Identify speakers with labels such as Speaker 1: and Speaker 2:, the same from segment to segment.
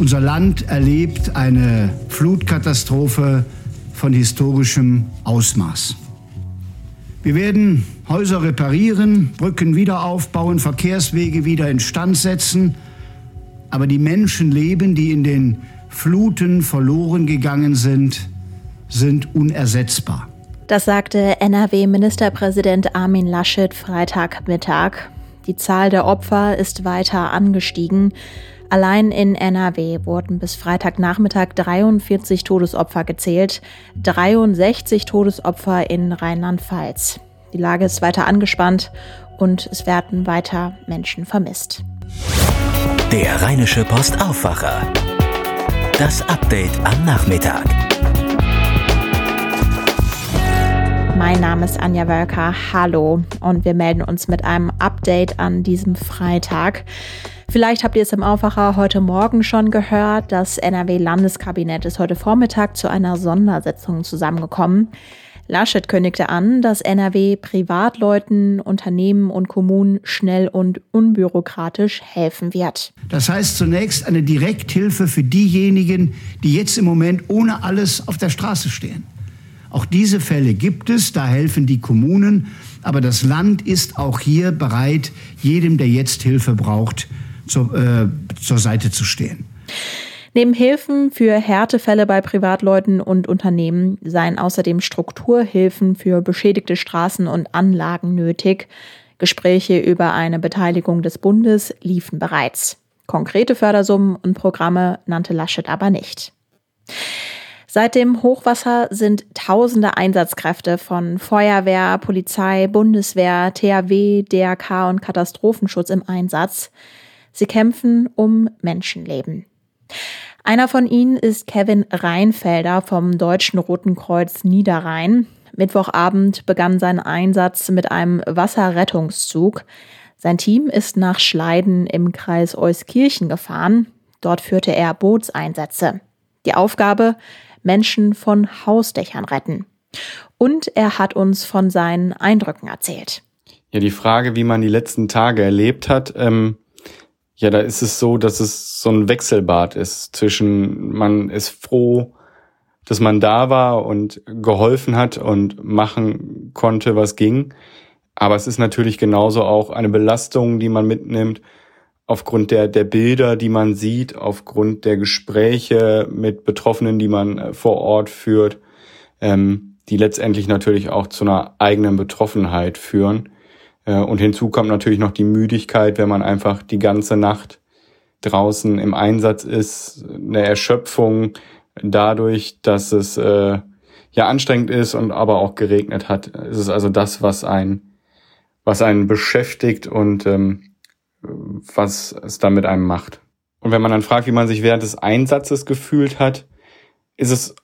Speaker 1: Unser Land erlebt eine Flutkatastrophe von historischem Ausmaß. Wir werden Häuser reparieren, Brücken wieder aufbauen, Verkehrswege wieder instand setzen. Aber die Menschenleben, die in den Fluten verloren gegangen sind, sind unersetzbar.
Speaker 2: Das sagte NRW-Ministerpräsident Armin Laschet Freitagmittag. Die Zahl der Opfer ist weiter angestiegen. Allein in NRW wurden bis Freitagnachmittag 43 Todesopfer gezählt, 63 Todesopfer in Rheinland-Pfalz. Die Lage ist weiter angespannt und es werden weiter Menschen vermisst.
Speaker 3: Der Rheinische Postaufwacher. Das Update am Nachmittag.
Speaker 2: Mein Name ist Anja Wölker. Hallo und wir melden uns mit einem Update an diesem Freitag. Vielleicht habt ihr es im Aufwacher heute Morgen schon gehört. Das NRW-Landeskabinett ist heute Vormittag zu einer Sondersitzung zusammengekommen. Laschet kündigte an, dass NRW Privatleuten, Unternehmen und Kommunen schnell und unbürokratisch helfen wird.
Speaker 1: Das heißt zunächst eine Direkthilfe für diejenigen, die jetzt im Moment ohne alles auf der Straße stehen. Auch diese Fälle gibt es, da helfen die Kommunen, aber das Land ist auch hier bereit, jedem, der jetzt Hilfe braucht, zur, äh, zur Seite zu stehen.
Speaker 2: Neben Hilfen für Härtefälle bei Privatleuten und Unternehmen seien außerdem Strukturhilfen für beschädigte Straßen und Anlagen nötig. Gespräche über eine Beteiligung des Bundes liefen bereits. Konkrete Fördersummen und Programme nannte Laschet aber nicht. Seit dem Hochwasser sind tausende Einsatzkräfte von Feuerwehr, Polizei, Bundeswehr, THW, DRK und Katastrophenschutz im Einsatz. Sie kämpfen um Menschenleben. Einer von ihnen ist Kevin Reinfelder vom Deutschen Roten Kreuz Niederrhein. Mittwochabend begann sein Einsatz mit einem Wasserrettungszug. Sein Team ist nach Schleiden im Kreis Euskirchen gefahren. Dort führte er Bootseinsätze. Die Aufgabe, Menschen von Hausdächern retten. Und er hat uns von seinen Eindrücken erzählt.
Speaker 4: Ja, die Frage, wie man die letzten Tage erlebt hat, ähm, ja, da ist es so, dass es so ein Wechselbad ist zwischen, man ist froh, dass man da war und geholfen hat und machen konnte, was ging. Aber es ist natürlich genauso auch eine Belastung, die man mitnimmt, aufgrund der, der Bilder, die man sieht, aufgrund der Gespräche mit Betroffenen, die man äh, vor Ort führt, ähm, die letztendlich natürlich auch zu einer eigenen Betroffenheit führen. Äh, und hinzu kommt natürlich noch die Müdigkeit, wenn man einfach die ganze Nacht draußen im Einsatz ist, eine Erschöpfung dadurch, dass es äh, ja anstrengend ist und aber auch geregnet hat. Es ist also das, was ein was einen beschäftigt und ähm, was es dann mit einem macht. Und wenn man dann fragt, wie man sich während des Einsatzes gefühlt hat, ist es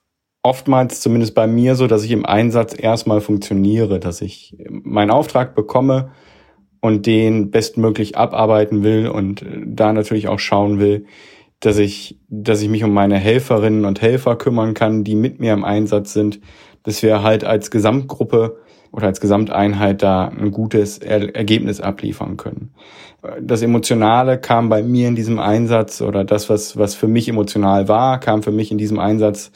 Speaker 4: oftmals, zumindest bei mir, so, dass ich im Einsatz erstmal funktioniere, dass ich meinen Auftrag bekomme und den bestmöglich abarbeiten will und da natürlich auch schauen will, dass ich, dass ich mich um meine Helferinnen und Helfer kümmern kann, die mit mir im Einsatz sind, dass wir halt als Gesamtgruppe oder als Gesamteinheit da ein gutes er Ergebnis abliefern können. Das Emotionale kam bei mir in diesem Einsatz oder das, was, was für mich emotional war, kam für mich in diesem Einsatz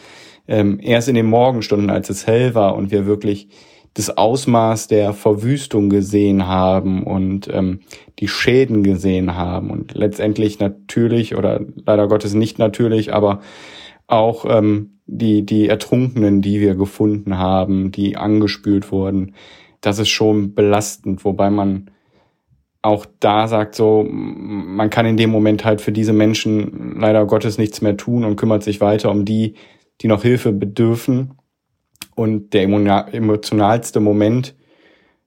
Speaker 4: ähm, erst in den Morgenstunden, als es hell war und wir wirklich das Ausmaß der Verwüstung gesehen haben und ähm, die Schäden gesehen haben und letztendlich natürlich oder leider Gottes nicht natürlich, aber auch ähm, die, die Ertrunkenen, die wir gefunden haben, die angespült wurden, das ist schon belastend, wobei man auch da sagt so, man kann in dem Moment halt für diese Menschen leider Gottes nichts mehr tun und kümmert sich weiter um die, die noch Hilfe bedürfen. Und der emotionalste Moment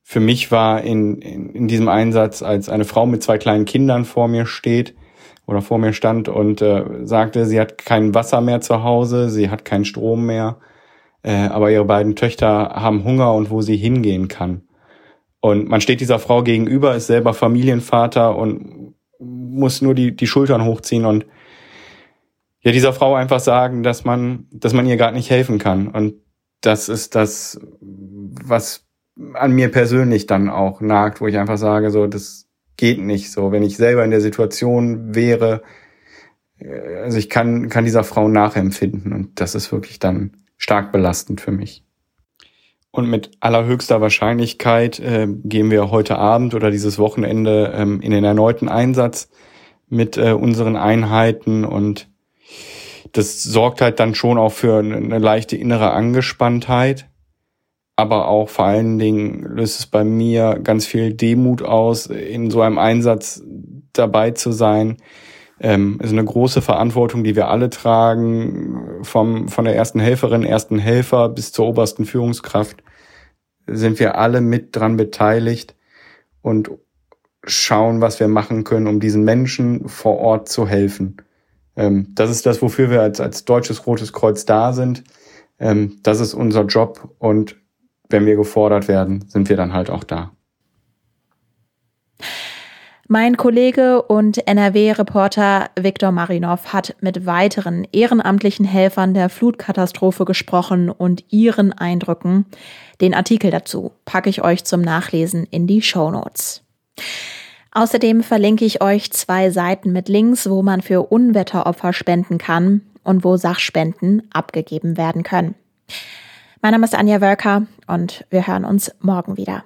Speaker 4: für mich war in, in, in diesem Einsatz, als eine Frau mit zwei kleinen Kindern vor mir steht oder vor mir stand und äh, sagte, sie hat kein Wasser mehr zu Hause, sie hat keinen Strom mehr, äh, aber ihre beiden Töchter haben Hunger und wo sie hingehen kann. Und man steht dieser Frau gegenüber, ist selber Familienvater und muss nur die, die Schultern hochziehen und ja, dieser Frau einfach sagen, dass man, dass man ihr gar nicht helfen kann. Und das ist das, was an mir persönlich dann auch nagt, wo ich einfach sage, so, das geht nicht so. Wenn ich selber in der Situation wäre, äh, also ich kann, kann dieser Frau nachempfinden und das ist wirklich dann stark belastend für mich. Und mit allerhöchster Wahrscheinlichkeit äh, gehen wir heute Abend oder dieses Wochenende ähm, in den erneuten Einsatz mit äh, unseren Einheiten und das sorgt halt dann schon auch für eine leichte innere Angespanntheit. Aber auch vor allen Dingen löst es bei mir ganz viel Demut aus, in so einem Einsatz dabei zu sein. Ähm, ist eine große Verantwortung, die wir alle tragen, vom, von der ersten Helferin, ersten Helfer bis zur obersten Führungskraft sind wir alle mit dran beteiligt und schauen, was wir machen können, um diesen Menschen vor Ort zu helfen. Ähm, das ist das, wofür wir als, als Deutsches Rotes Kreuz da sind. Ähm, das ist unser Job und wenn wir gefordert werden, sind wir dann halt auch da.
Speaker 2: Mein Kollege und NRW-Reporter Viktor Marinov hat mit weiteren ehrenamtlichen Helfern der Flutkatastrophe gesprochen und ihren Eindrücken. Den Artikel dazu packe ich euch zum Nachlesen in die Show Notes. Außerdem verlinke ich euch zwei Seiten mit Links, wo man für Unwetteropfer spenden kann und wo Sachspenden abgegeben werden können. Mein Name ist Anja Wölker und wir hören uns morgen wieder.